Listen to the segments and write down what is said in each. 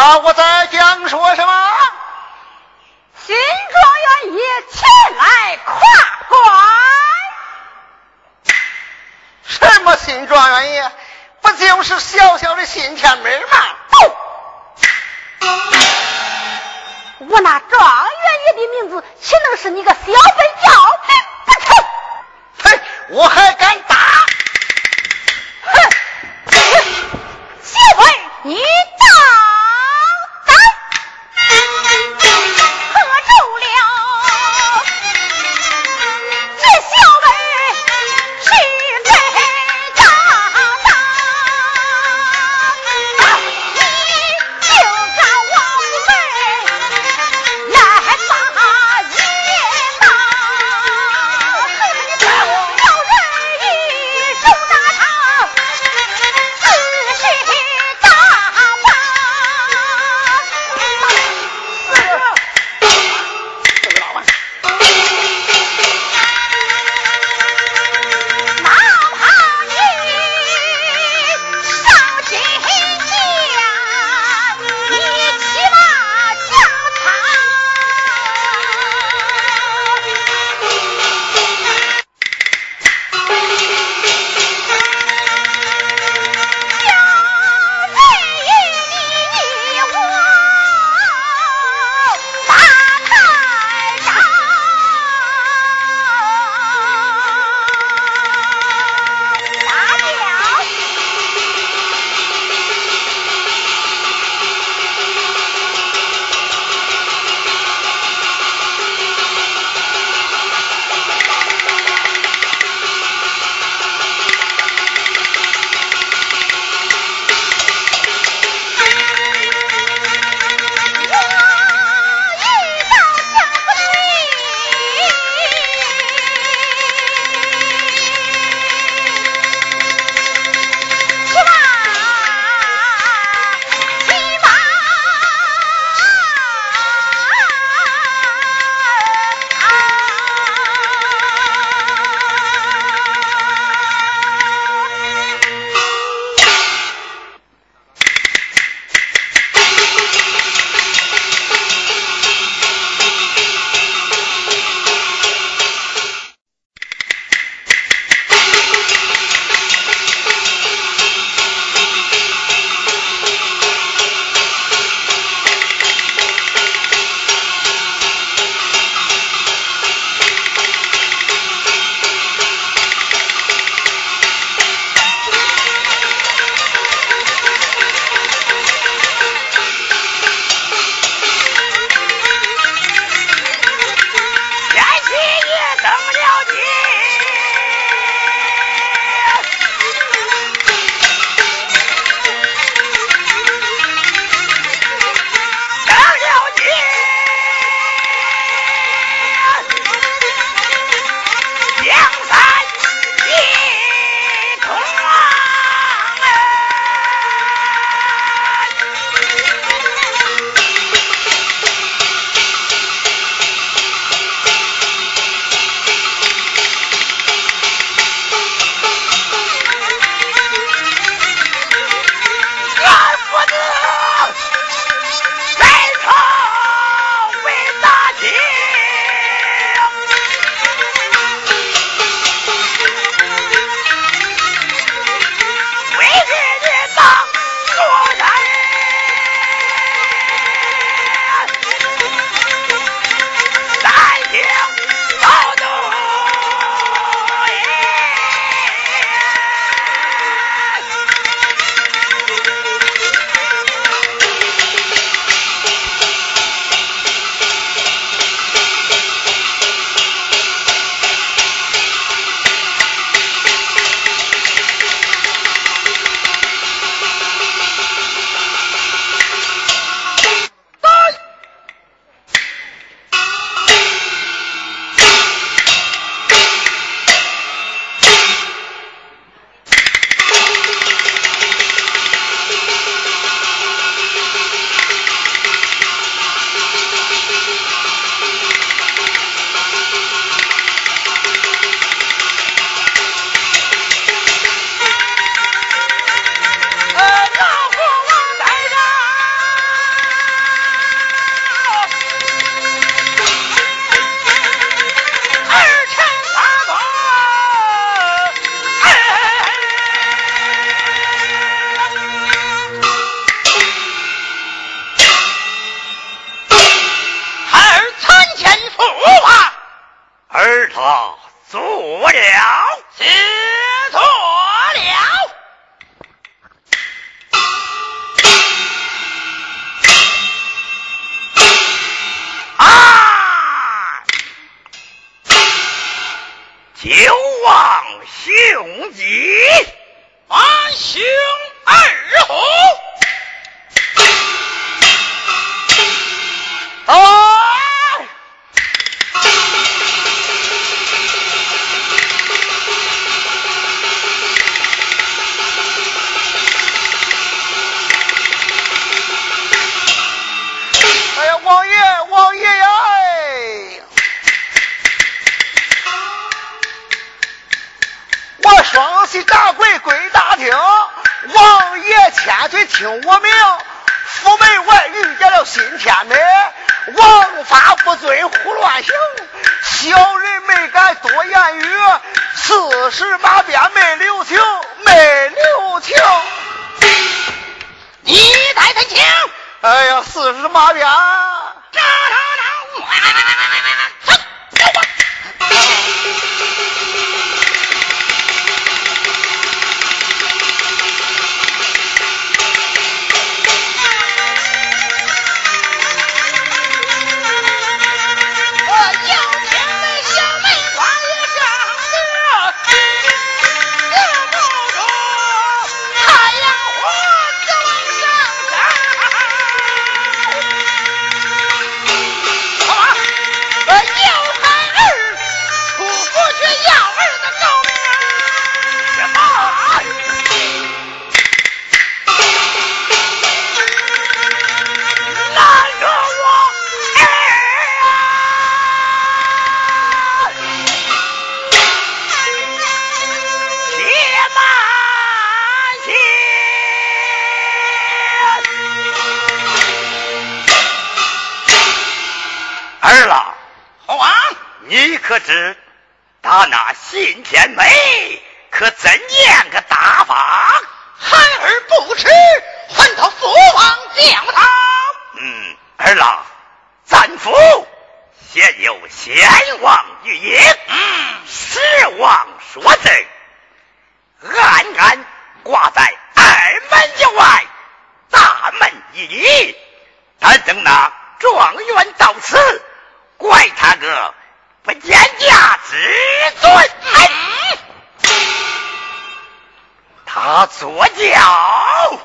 啊我在讲说什么？新状元爷前来跨关。什么新状元爷不就是小小的新天门吗？我那状元爷的名字岂能是你个小笨蛋我还敢打听我命，府门外遇见了新天的，王法不遵胡乱行，小人没敢多言语，四十八鞭没留情，没留情。你太太轻。哎呀，四十八鞭。信天美可怎样个打法？孩儿不知，还到父王教他。嗯，儿郎，咱府现有先王御营，嗯，十王说字，暗暗挂在二门以外，大门一里。但等那状元到此，怪他个。不见驾之尊，他坐轿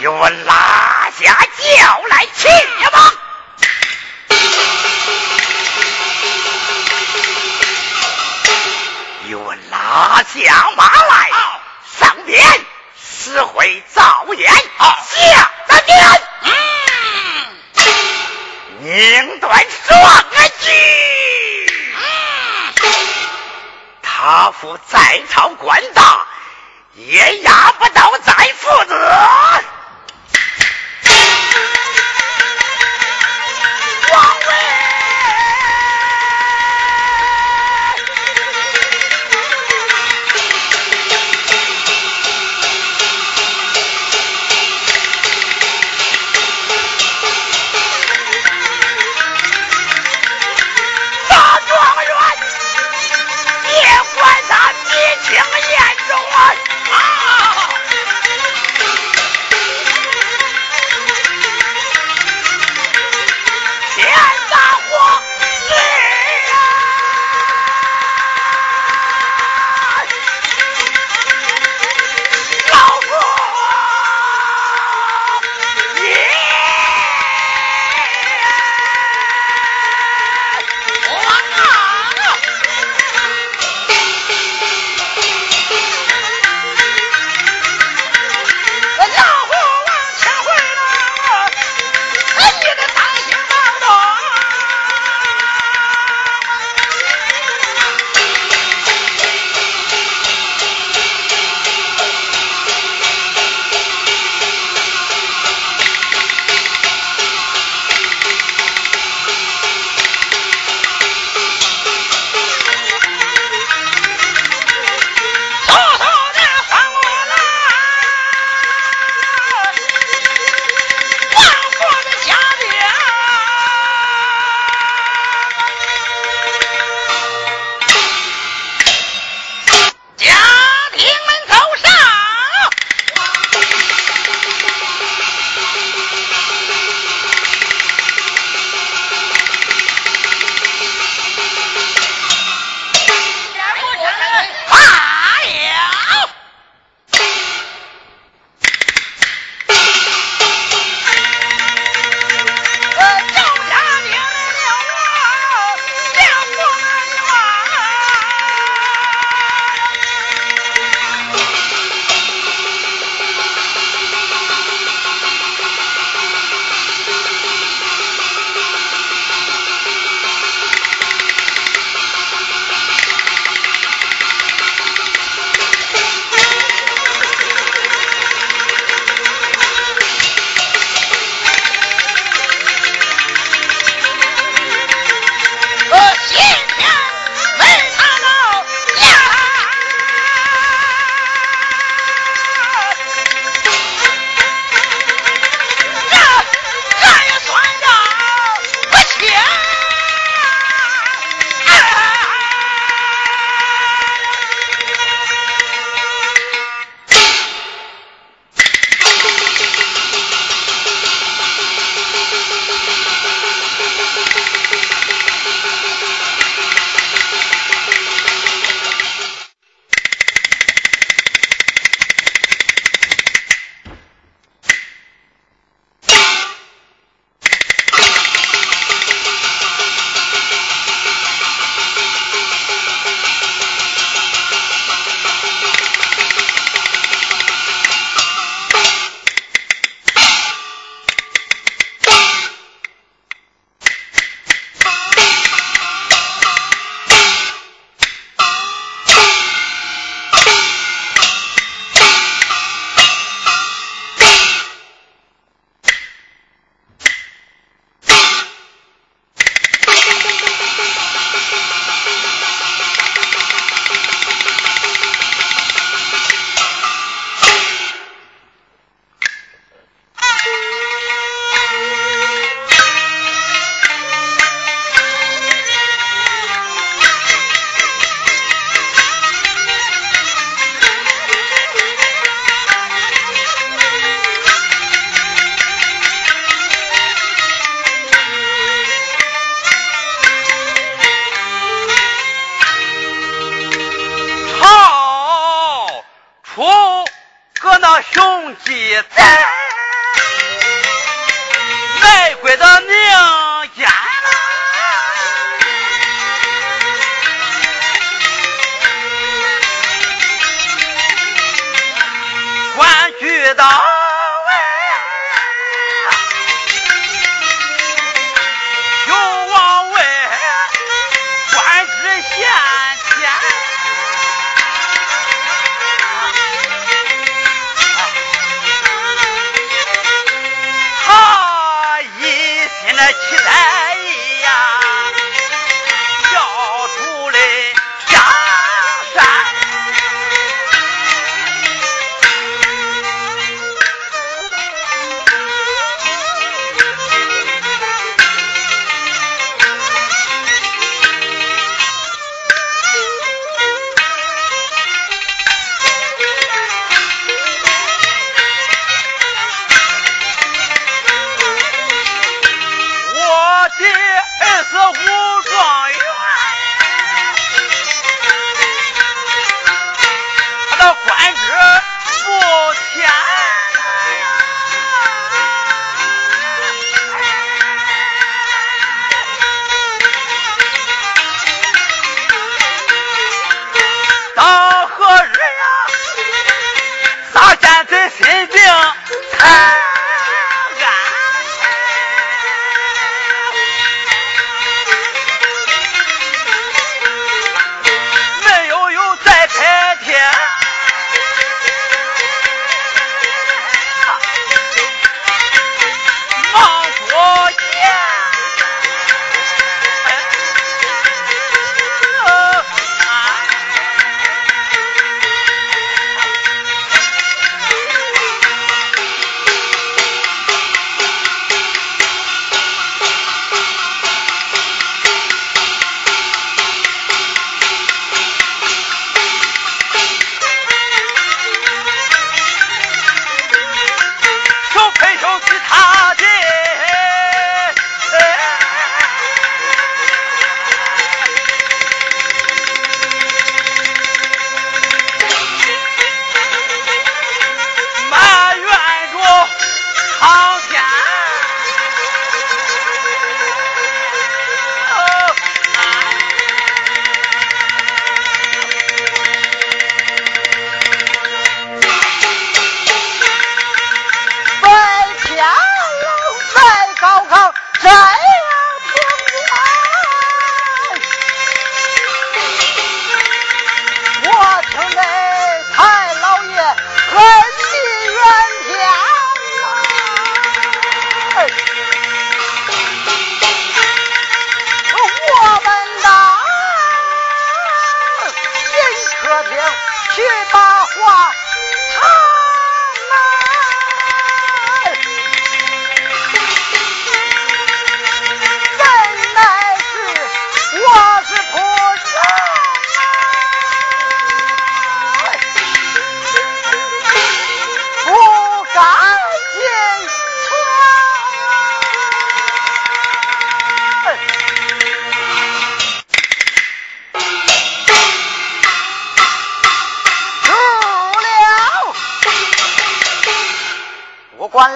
就拉下轿来去吧，又拉下马来。只会造言，下三殿，宁断双举。他父在朝官大，也压不到咱父子。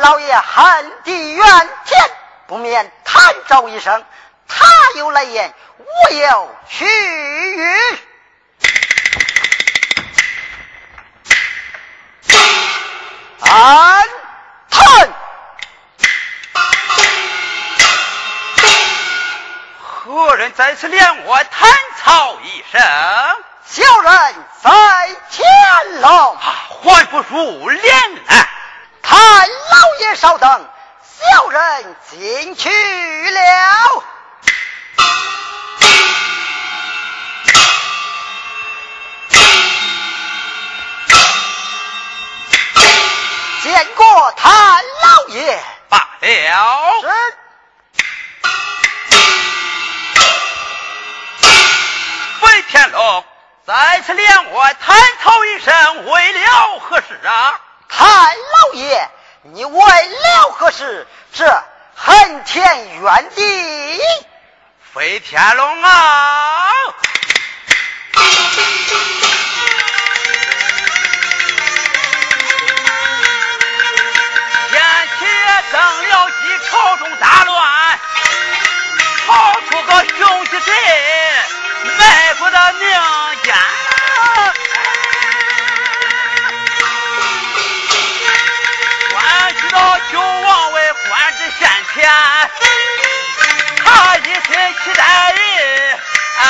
老爷恨地怨天，不免叹招一声。他有来言，我有去语。暗叹，何人在此连我叹草一声？小人在天牢，还不如连来？太老爷稍等，小人进去了。见过太老爷，罢了。神。天龙再次连我抬头一声，为了何事啊？韩老爷，你为了何事这恨天怨地？飞天龙啊！天启登辽西，朝中大乱，跑出个熊起镇，卖国的宁家。天，他一心期待人。啊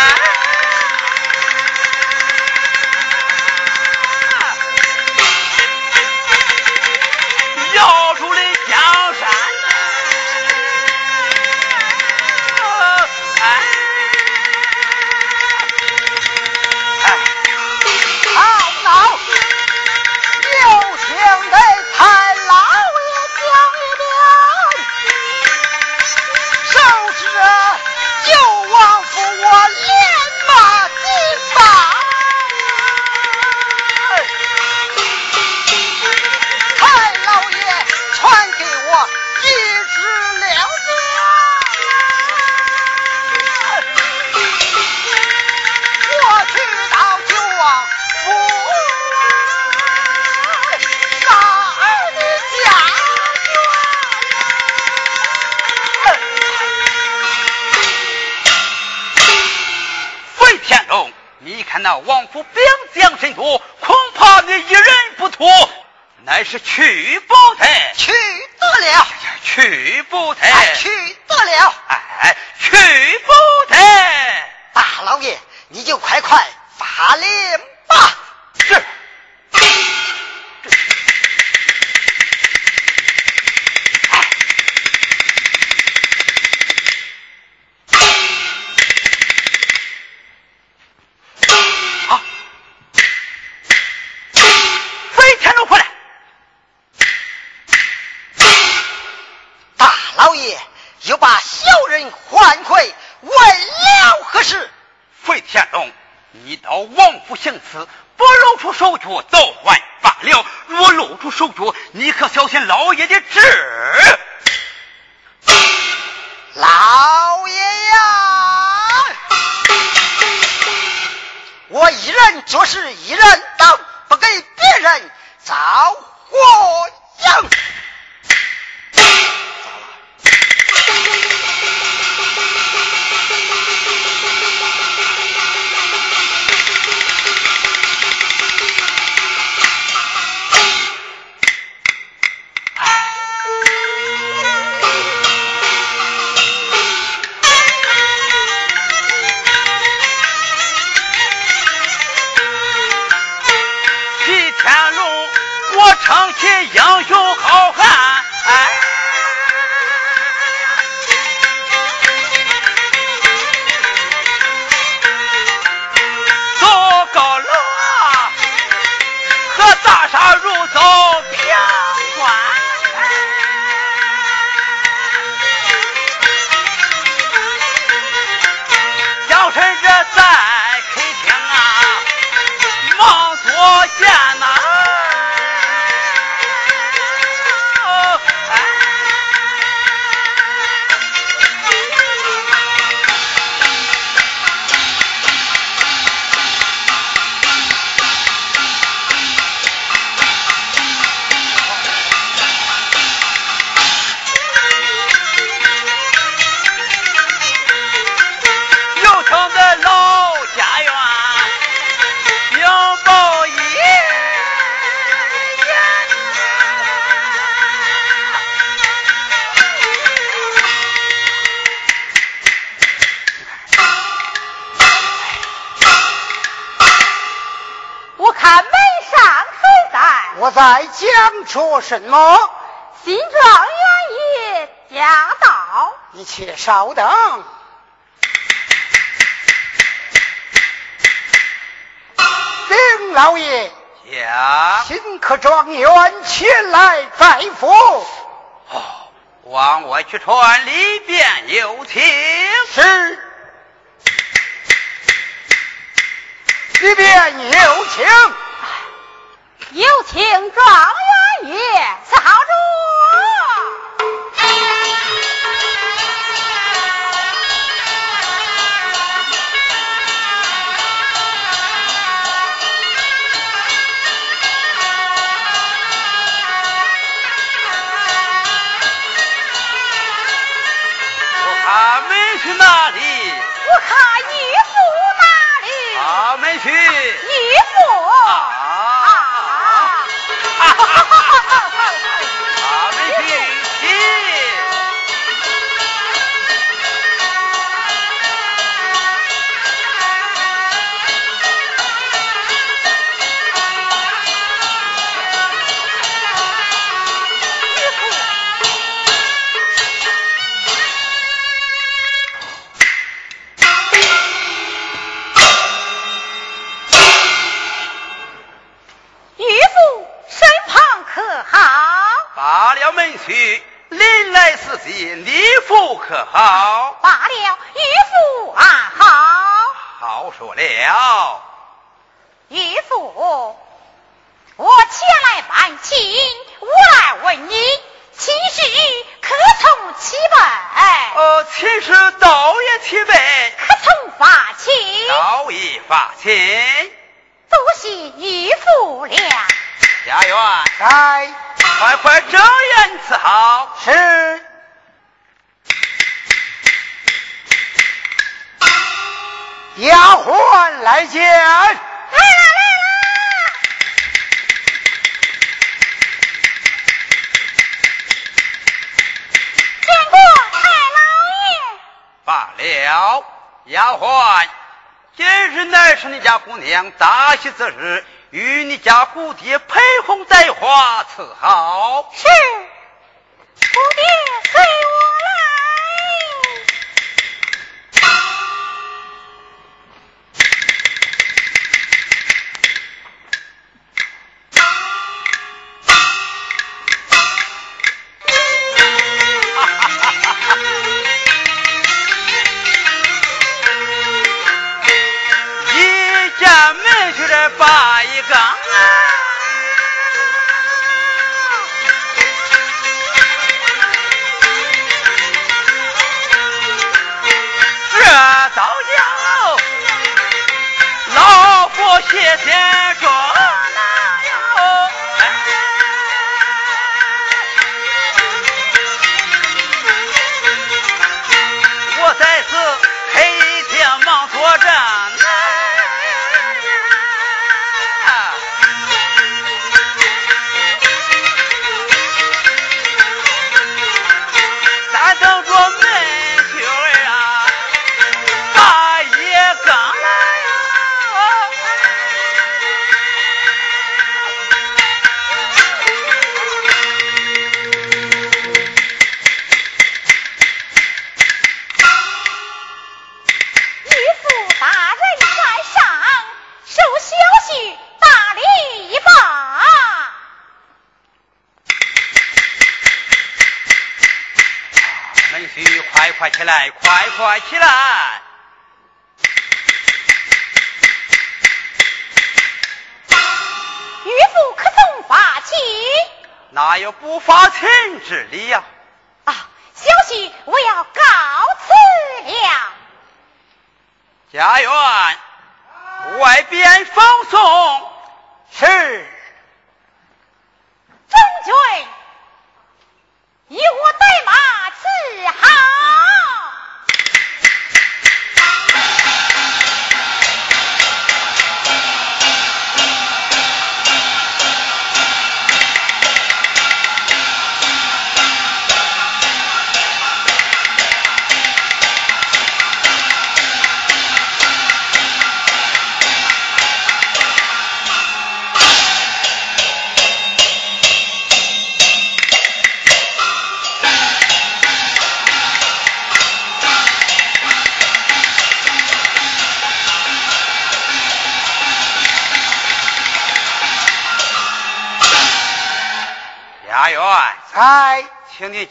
说什么？新状元爷驾到！一切稍等。丁老爷。呀。新科状元前来拜府。哦，往外去传，里边有请。是。里边有请。有请状元。皮之日，与你家姑爹陪红在花伺候。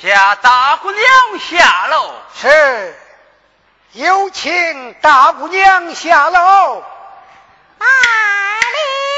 下大姑娘下楼，是，有请大姑娘下楼，大礼。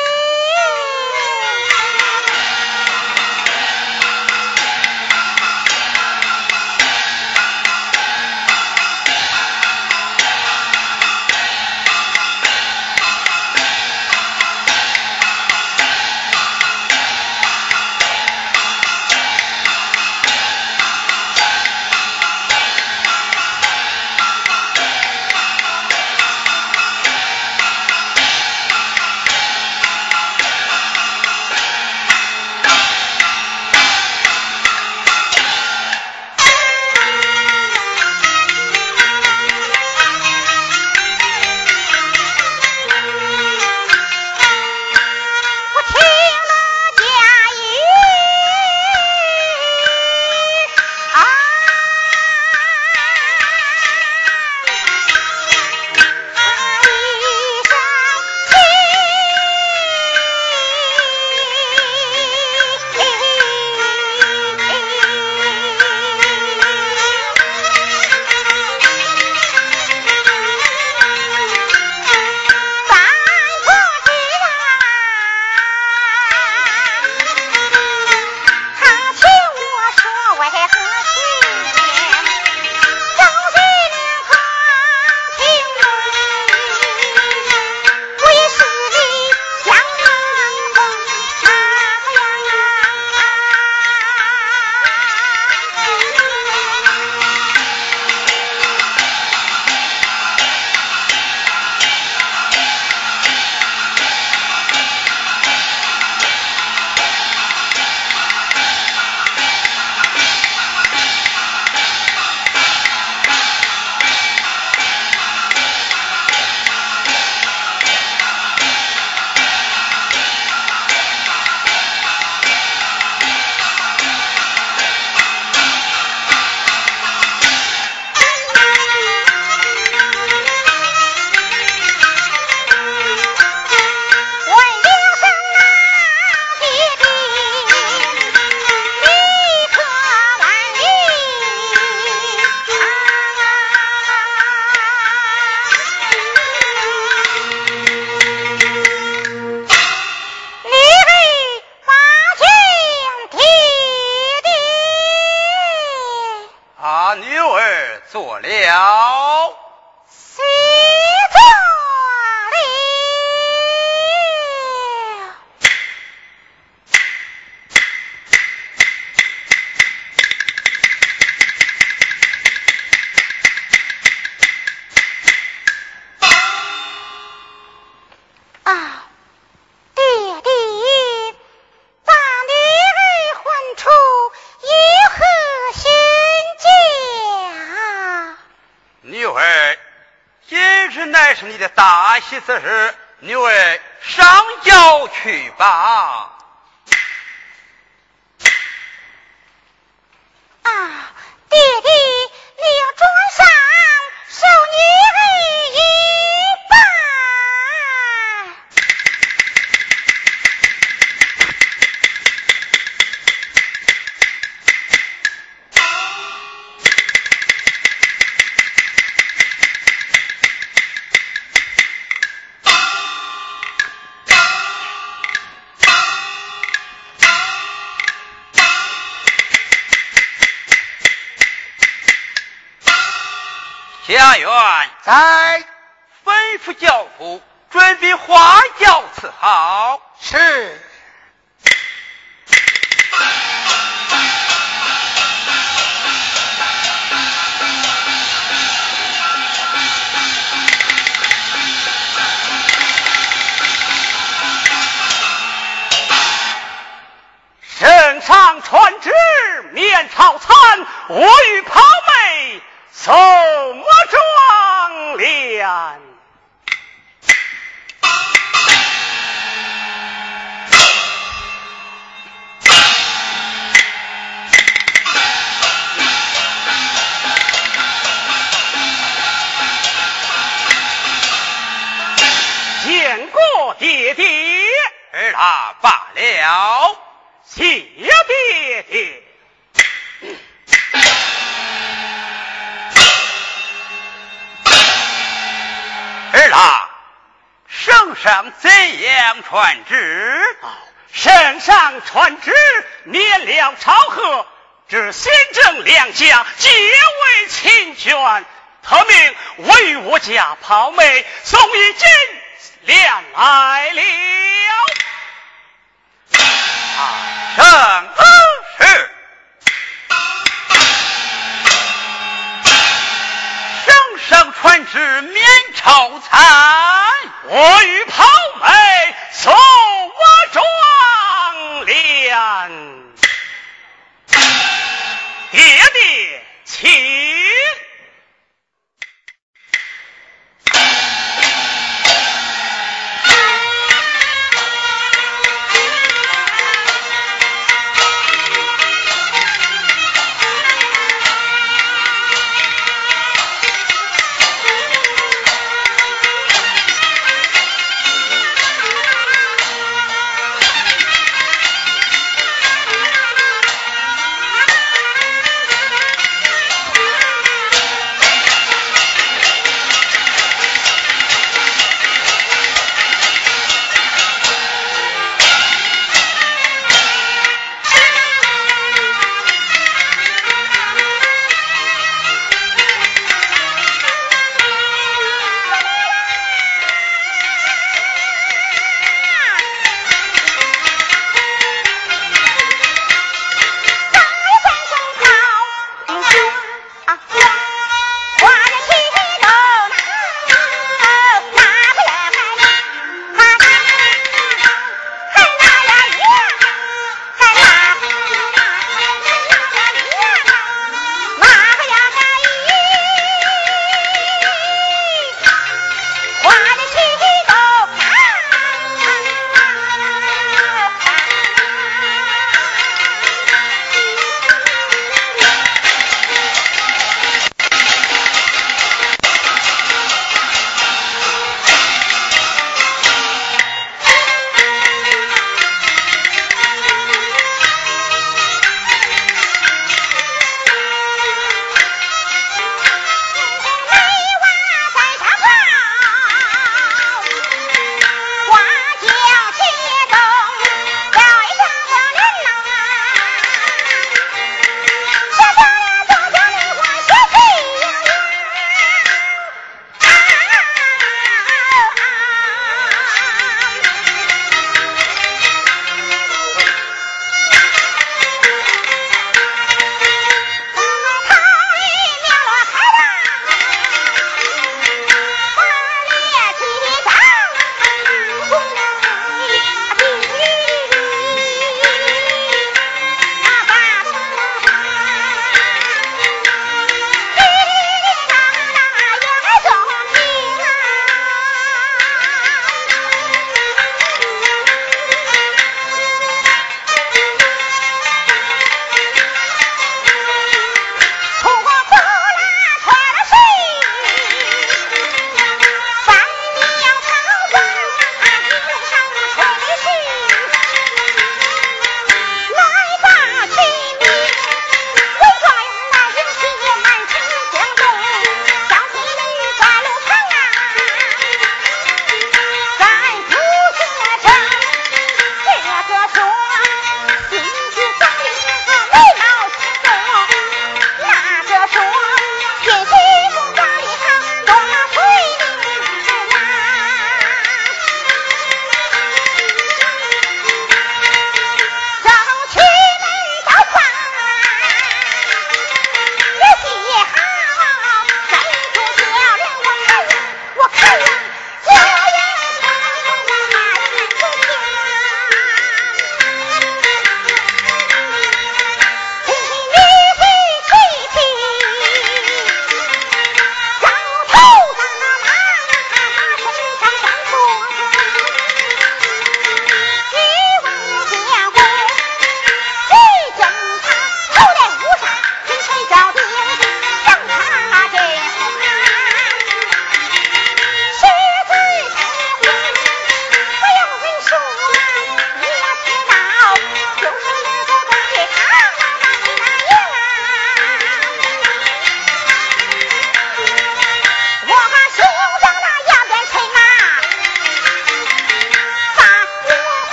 四十元在，吩咐教父准备花轿伺候。是。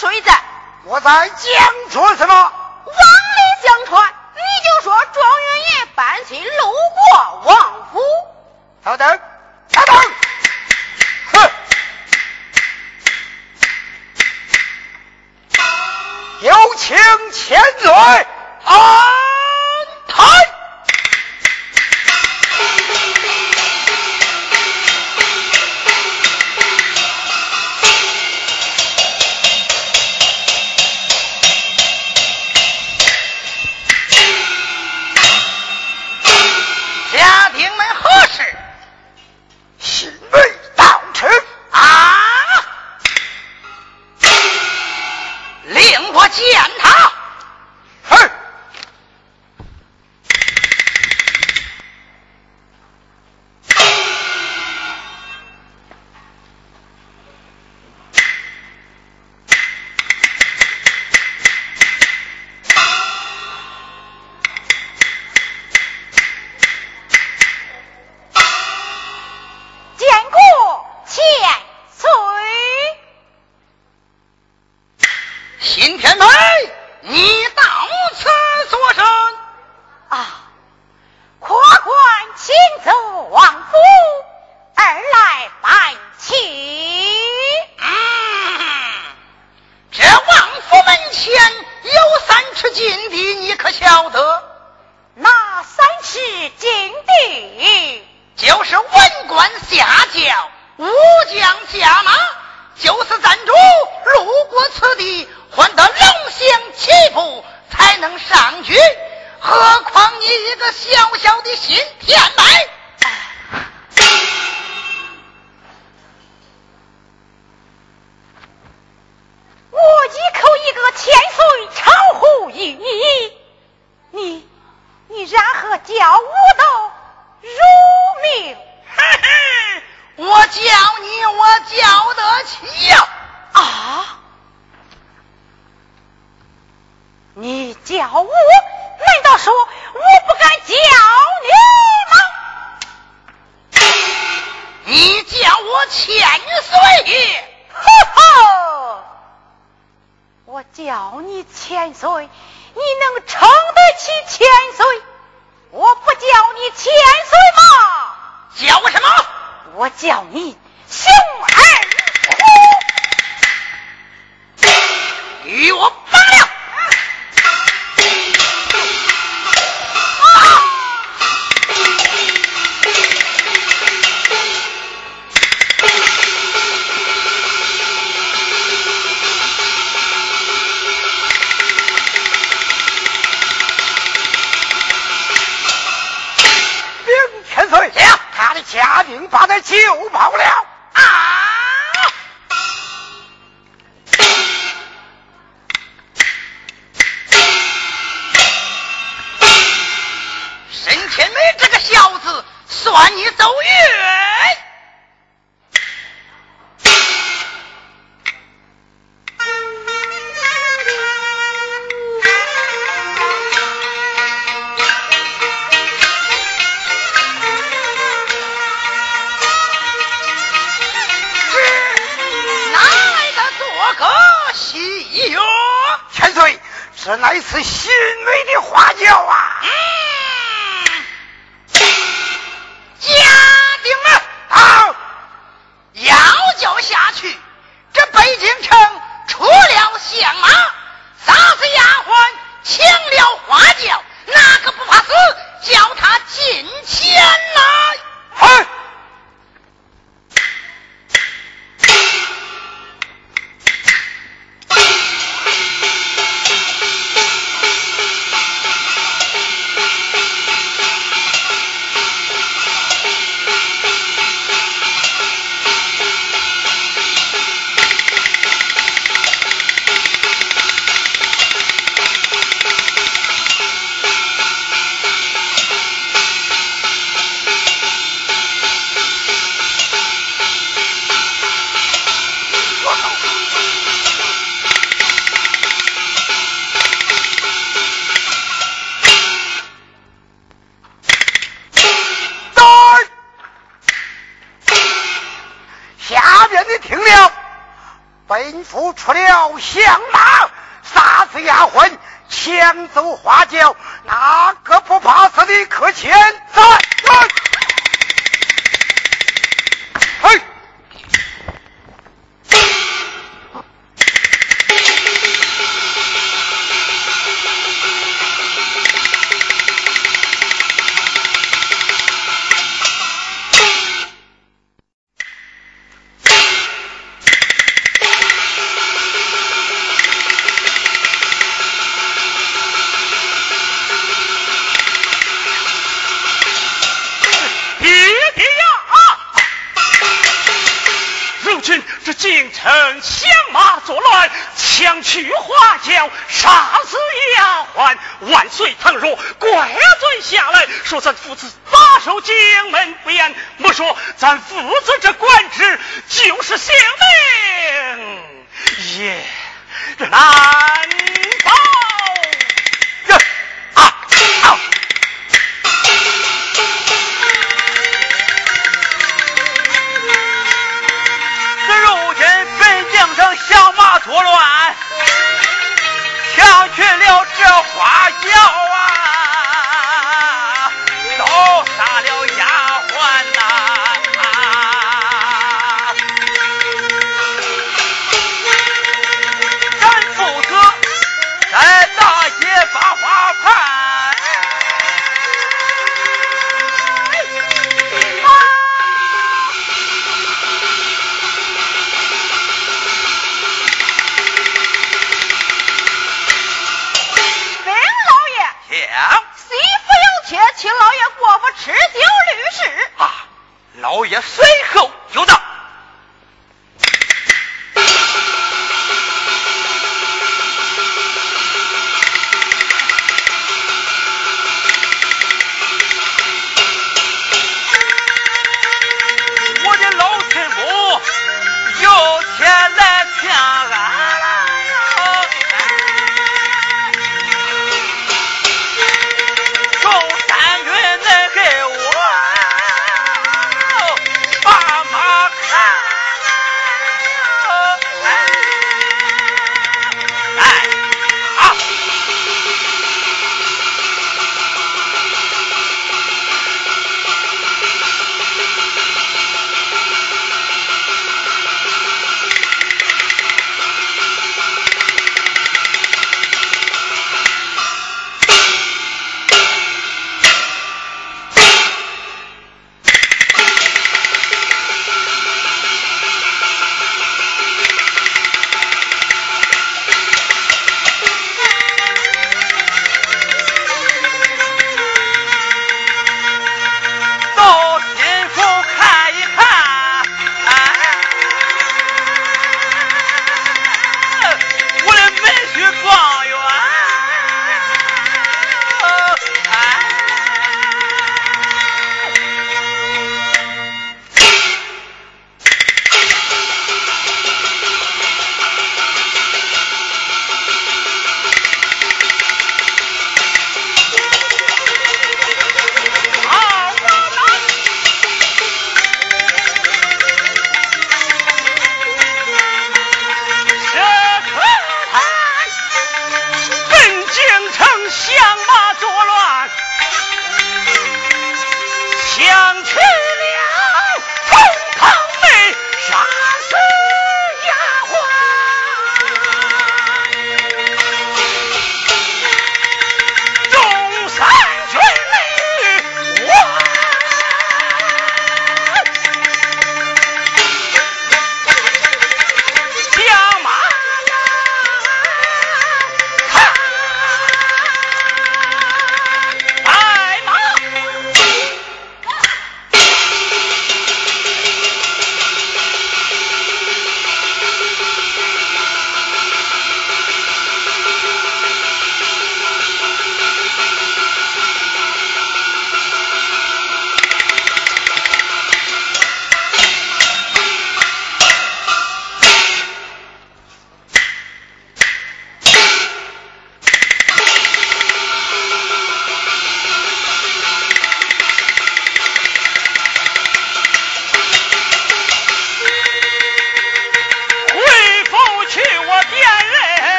在我在江川什么？往里江川，你就说状元爷搬亲路过王府。稍等，稍等，哼！有请千岁安叫我都如命。嘿嘿，我叫你，我叫得起呀、啊！你叫我，难道说我不敢叫你吗？你叫我千岁，哈哈！我叫你千岁，你能撑得起千岁？我不叫你千岁吗？叫什么？我叫你熊二虎，与我罢了。把他救跑了。